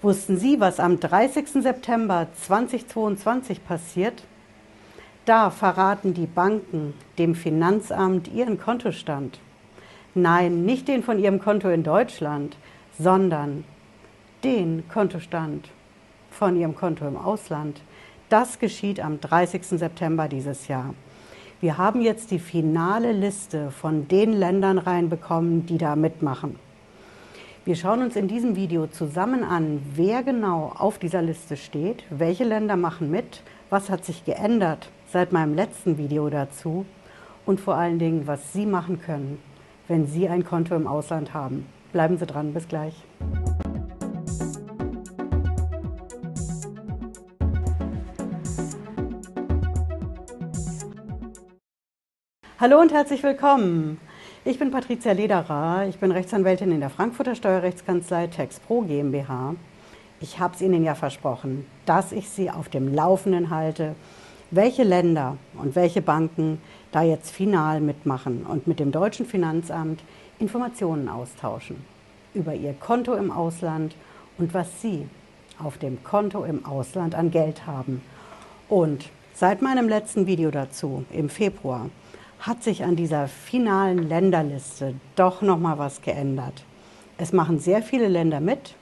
Wussten Sie, was am 30. September 2022 passiert? Da verraten die Banken dem Finanzamt ihren Kontostand. Nein, nicht den von ihrem Konto in Deutschland, sondern den Kontostand von ihrem Konto im Ausland. Das geschieht am 30. September dieses Jahr. Wir haben jetzt die finale Liste von den Ländern reinbekommen, die da mitmachen. Wir schauen uns in diesem Video zusammen an, wer genau auf dieser Liste steht, welche Länder machen mit, was hat sich geändert seit meinem letzten Video dazu und vor allen Dingen, was Sie machen können, wenn Sie ein Konto im Ausland haben. Bleiben Sie dran, bis gleich. Hallo und herzlich willkommen. Ich bin Patricia Lederer, ich bin Rechtsanwältin in der Frankfurter Steuerrechtskanzlei TexPro GmbH. Ich habe es Ihnen ja versprochen, dass ich Sie auf dem Laufenden halte, welche Länder und welche Banken da jetzt final mitmachen und mit dem deutschen Finanzamt Informationen austauschen über Ihr Konto im Ausland und was Sie auf dem Konto im Ausland an Geld haben. Und seit meinem letzten Video dazu im Februar hat sich an dieser finalen Länderliste doch noch mal was geändert. Es machen sehr viele Länder mit,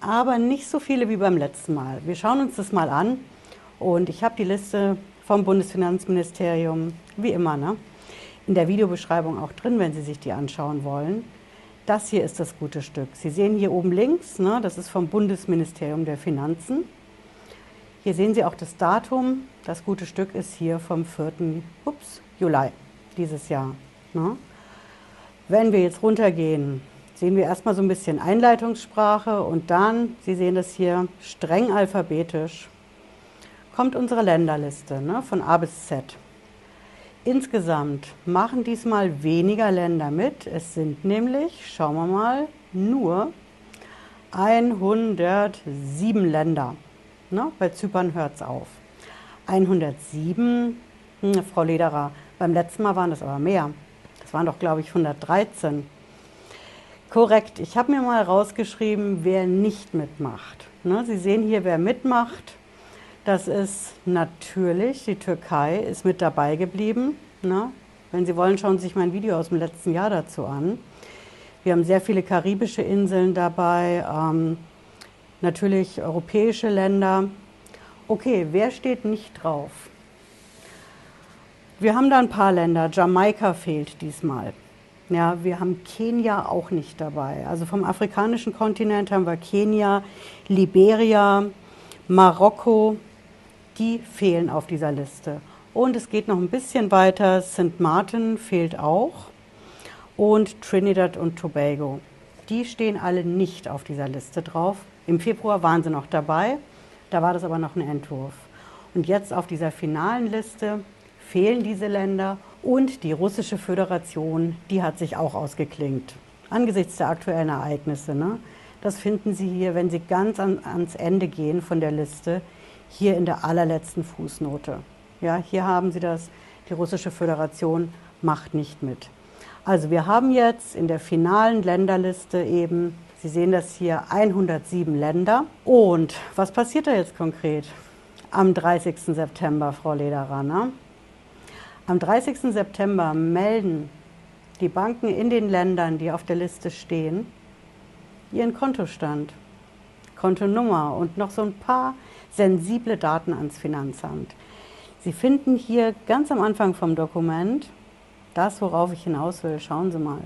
aber nicht so viele wie beim letzten Mal. Wir schauen uns das mal an und ich habe die Liste vom Bundesfinanzministerium, wie immer, ne? in der Videobeschreibung auch drin, wenn Sie sich die anschauen wollen. Das hier ist das gute Stück. Sie sehen hier oben links, ne, das ist vom Bundesministerium der Finanzen. Hier sehen Sie auch das Datum. Das gute Stück ist hier vom 4. Ups, Juli dieses Jahr. Ne? Wenn wir jetzt runtergehen, sehen wir erstmal so ein bisschen Einleitungssprache und dann, Sie sehen das hier, streng alphabetisch, kommt unsere Länderliste ne, von A bis Z. Insgesamt machen diesmal weniger Länder mit. Es sind nämlich, schauen wir mal, nur 107 Länder. Ne? Bei Zypern hört es auf. 107, hm, Frau Lederer, beim letzten Mal waren das aber mehr. Das waren doch, glaube ich, 113. Korrekt. Ich habe mir mal rausgeschrieben, wer nicht mitmacht. Ne? Sie sehen hier, wer mitmacht. Das ist natürlich die Türkei, ist mit dabei geblieben. Ne? Wenn Sie wollen, schauen Sie sich mein Video aus dem letzten Jahr dazu an. Wir haben sehr viele karibische Inseln dabei, ähm, natürlich europäische Länder. Okay, wer steht nicht drauf? Wir haben da ein paar Länder. Jamaika fehlt diesmal. Ja, wir haben Kenia auch nicht dabei. Also vom afrikanischen Kontinent haben wir Kenia, Liberia, Marokko. Die fehlen auf dieser Liste. Und es geht noch ein bisschen weiter. St. Martin fehlt auch. Und Trinidad und Tobago. Die stehen alle nicht auf dieser Liste drauf. Im Februar waren sie noch dabei. Da war das aber noch ein Entwurf. Und jetzt auf dieser finalen Liste fehlen diese Länder und die russische Föderation, die hat sich auch ausgeklingt. Angesichts der aktuellen Ereignisse. Ne? Das finden Sie hier, wenn Sie ganz an, ans Ende gehen von der Liste, hier in der allerletzten Fußnote. Ja, hier haben Sie das, die russische Föderation macht nicht mit. Also wir haben jetzt in der finalen Länderliste eben, Sie sehen das hier, 107 Länder. Und was passiert da jetzt konkret? Am 30. September, Frau Lederer, ne? Am 30. September melden die Banken in den Ländern, die auf der Liste stehen, ihren Kontostand, Kontonummer und noch so ein paar sensible Daten ans Finanzamt. Sie finden hier ganz am Anfang vom Dokument das, worauf ich hinaus will. Schauen Sie mal.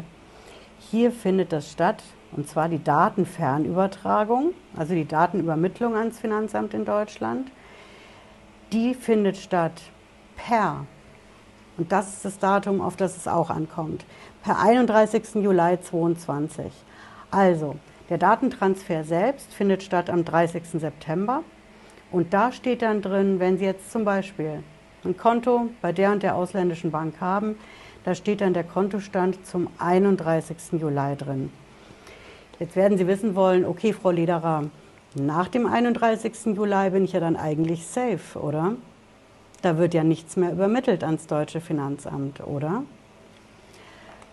Hier findet das statt, und zwar die Datenfernübertragung, also die Datenübermittlung ans Finanzamt in Deutschland. Die findet statt per und das ist das Datum, auf das es auch ankommt. Per 31. Juli 2022. Also, der Datentransfer selbst findet statt am 30. September. Und da steht dann drin, wenn Sie jetzt zum Beispiel ein Konto bei der und der ausländischen Bank haben, da steht dann der Kontostand zum 31. Juli drin. Jetzt werden Sie wissen wollen, okay, Frau Lederer, nach dem 31. Juli bin ich ja dann eigentlich safe, oder? Da wird ja nichts mehr übermittelt ans deutsche Finanzamt, oder?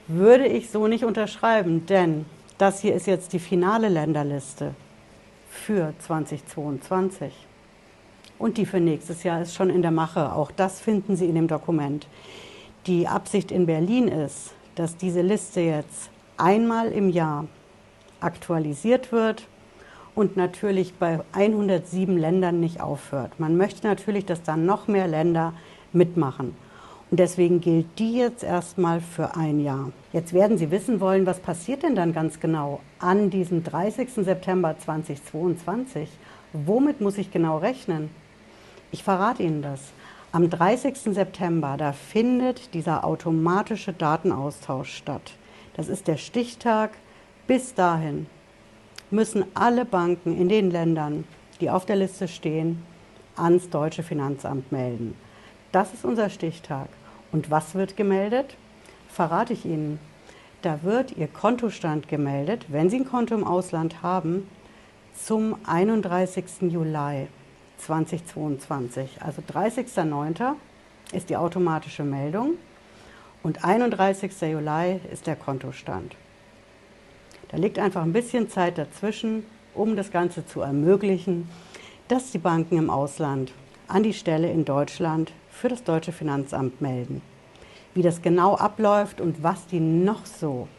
Würde ich so nicht unterschreiben, denn das hier ist jetzt die finale Länderliste für 2022. Und die für nächstes Jahr ist schon in der Mache. Auch das finden Sie in dem Dokument. Die Absicht in Berlin ist, dass diese Liste jetzt einmal im Jahr aktualisiert wird und natürlich bei 107 Ländern nicht aufhört. Man möchte natürlich, dass dann noch mehr Länder mitmachen. Und deswegen gilt die jetzt erstmal für ein Jahr. Jetzt werden Sie wissen wollen, was passiert denn dann ganz genau an diesem 30. September 2022? Womit muss ich genau rechnen? Ich verrate Ihnen das. Am 30. September, da findet dieser automatische Datenaustausch statt. Das ist der Stichtag. Bis dahin müssen alle Banken in den Ländern, die auf der Liste stehen, ans deutsche Finanzamt melden. Das ist unser Stichtag. Und was wird gemeldet? Verrate ich Ihnen. Da wird Ihr Kontostand gemeldet, wenn Sie ein Konto im Ausland haben, zum 31. Juli 2022. Also 30.09. ist die automatische Meldung und 31. Juli ist der Kontostand. Da liegt einfach ein bisschen Zeit dazwischen, um das Ganze zu ermöglichen, dass die Banken im Ausland an die Stelle in Deutschland für das deutsche Finanzamt melden. Wie das genau abläuft und was die noch so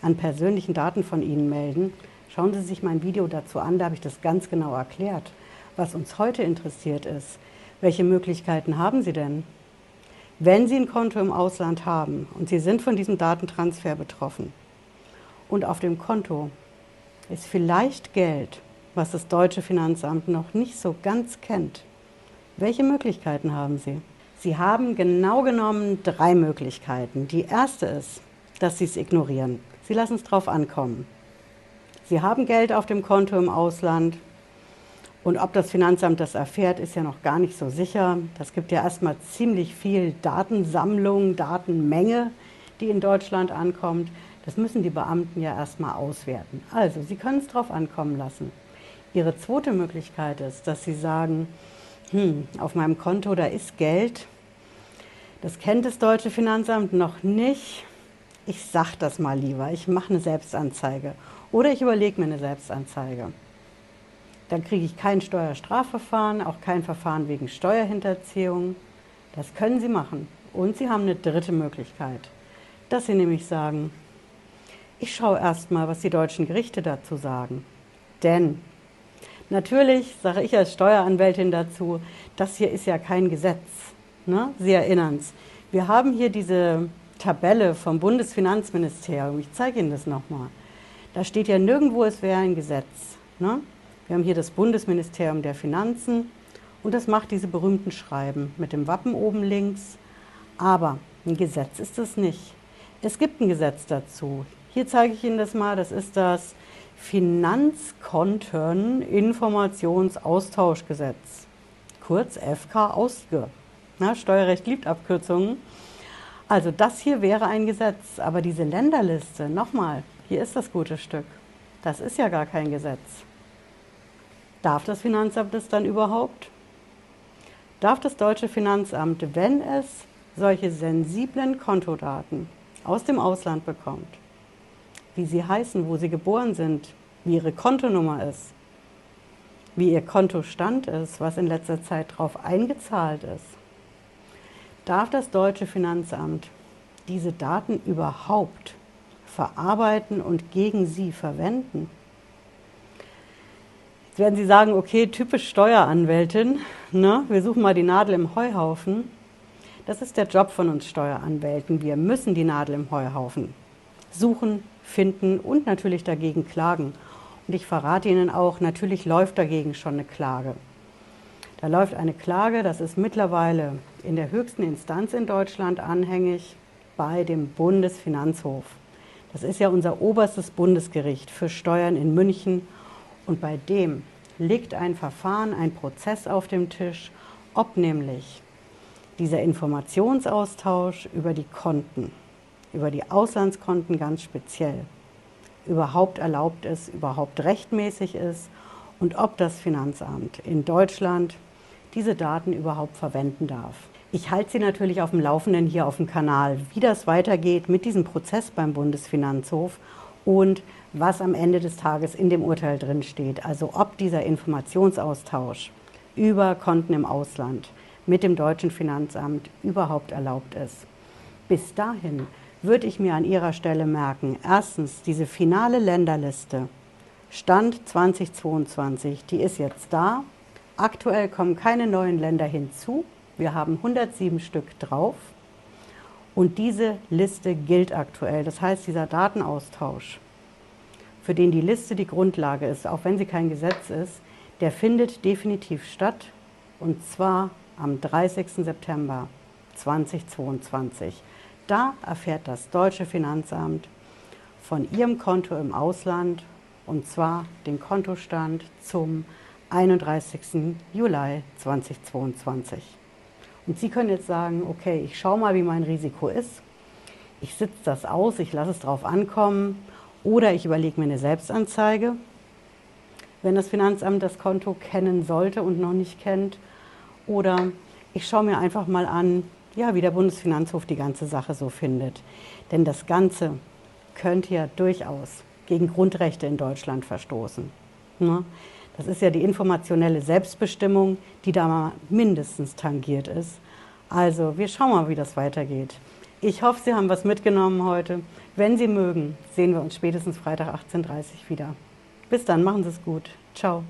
an persönlichen Daten von Ihnen melden, schauen Sie sich mein Video dazu an, da habe ich das ganz genau erklärt. Was uns heute interessiert ist, welche Möglichkeiten haben Sie denn? Wenn Sie ein Konto im Ausland haben und Sie sind von diesem Datentransfer betroffen und auf dem Konto ist vielleicht Geld, was das deutsche Finanzamt noch nicht so ganz kennt, welche Möglichkeiten haben Sie? Sie haben genau genommen drei Möglichkeiten. Die erste ist, dass Sie es ignorieren. Sie lassen es drauf ankommen. Sie haben Geld auf dem Konto im Ausland und ob das Finanzamt das erfährt, ist ja noch gar nicht so sicher. Das gibt ja erstmal ziemlich viel Datensammlung, Datenmenge, die in Deutschland ankommt. Das müssen die Beamten ja erstmal auswerten. Also, Sie können es drauf ankommen lassen. Ihre zweite Möglichkeit ist, dass Sie sagen, hm, auf meinem Konto, da ist Geld. Das kennt das deutsche Finanzamt noch nicht. Ich sage das mal lieber. Ich mache eine Selbstanzeige. Oder ich überlege mir eine Selbstanzeige. Dann kriege ich kein Steuerstrafverfahren, auch kein Verfahren wegen Steuerhinterziehung. Das können Sie machen. Und Sie haben eine dritte Möglichkeit, dass Sie nämlich sagen, ich schaue erst mal, was die deutschen Gerichte dazu sagen. Denn Natürlich sage ich als Steueranwältin dazu, das hier ist ja kein Gesetz. Ne? Sie erinnern es. Wir haben hier diese Tabelle vom Bundesfinanzministerium. Ich zeige Ihnen das nochmal. Da steht ja nirgendwo, es wäre ein Gesetz. Ne? Wir haben hier das Bundesministerium der Finanzen und das macht diese berühmten Schreiben mit dem Wappen oben links. Aber ein Gesetz ist es nicht. Es gibt ein Gesetz dazu. Hier zeige ich Ihnen das mal. Das ist das Finanzkonteninformationsaustauschgesetz, kurz FK Ausge. Na, Steuerrecht liebt Abkürzungen. Also das hier wäre ein Gesetz, aber diese Länderliste, nochmal, hier ist das gute Stück. Das ist ja gar kein Gesetz. Darf das Finanzamt das dann überhaupt? Darf das deutsche Finanzamt, wenn es solche sensiblen Kontodaten aus dem Ausland bekommt, wie sie heißen, wo sie geboren sind, wie ihre Kontonummer ist, wie ihr Kontostand ist, was in letzter Zeit darauf eingezahlt ist. Darf das deutsche Finanzamt diese Daten überhaupt verarbeiten und gegen sie verwenden? Jetzt werden Sie sagen, okay, typisch Steueranwältin, ne? wir suchen mal die Nadel im Heuhaufen. Das ist der Job von uns Steueranwälten. Wir müssen die Nadel im Heuhaufen suchen, finden und natürlich dagegen klagen. Und ich verrate Ihnen auch, natürlich läuft dagegen schon eine Klage. Da läuft eine Klage, das ist mittlerweile in der höchsten Instanz in Deutschland anhängig bei dem Bundesfinanzhof. Das ist ja unser oberstes Bundesgericht für Steuern in München. Und bei dem liegt ein Verfahren, ein Prozess auf dem Tisch, ob nämlich dieser Informationsaustausch über die Konten über die Auslandskonten ganz speziell überhaupt erlaubt ist, überhaupt rechtmäßig ist und ob das Finanzamt in Deutschland diese Daten überhaupt verwenden darf. Ich halte Sie natürlich auf dem Laufenden hier auf dem Kanal, wie das weitergeht mit diesem Prozess beim Bundesfinanzhof und was am Ende des Tages in dem Urteil drin steht. Also ob dieser Informationsaustausch über Konten im Ausland mit dem deutschen Finanzamt überhaupt erlaubt ist. Bis dahin würde ich mir an Ihrer Stelle merken, erstens diese finale Länderliste, Stand 2022, die ist jetzt da. Aktuell kommen keine neuen Länder hinzu. Wir haben 107 Stück drauf. Und diese Liste gilt aktuell. Das heißt, dieser Datenaustausch, für den die Liste die Grundlage ist, auch wenn sie kein Gesetz ist, der findet definitiv statt. Und zwar am 30. September 2022. Da erfährt das deutsche Finanzamt von ihrem Konto im Ausland und zwar den Kontostand zum 31. Juli 2022. Und Sie können jetzt sagen, okay, ich schaue mal, wie mein Risiko ist. Ich sitze das aus, ich lasse es drauf ankommen oder ich überlege mir eine Selbstanzeige. Wenn das Finanzamt das Konto kennen sollte und noch nicht kennt. Oder ich schaue mir einfach mal an, ja, wie der Bundesfinanzhof die ganze Sache so findet. Denn das Ganze könnte ja durchaus gegen Grundrechte in Deutschland verstoßen. Ne? Das ist ja die informationelle Selbstbestimmung, die da mal mindestens tangiert ist. Also, wir schauen mal, wie das weitergeht. Ich hoffe, Sie haben was mitgenommen heute. Wenn Sie mögen, sehen wir uns spätestens Freitag 18.30 Uhr wieder. Bis dann, machen Sie es gut. Ciao.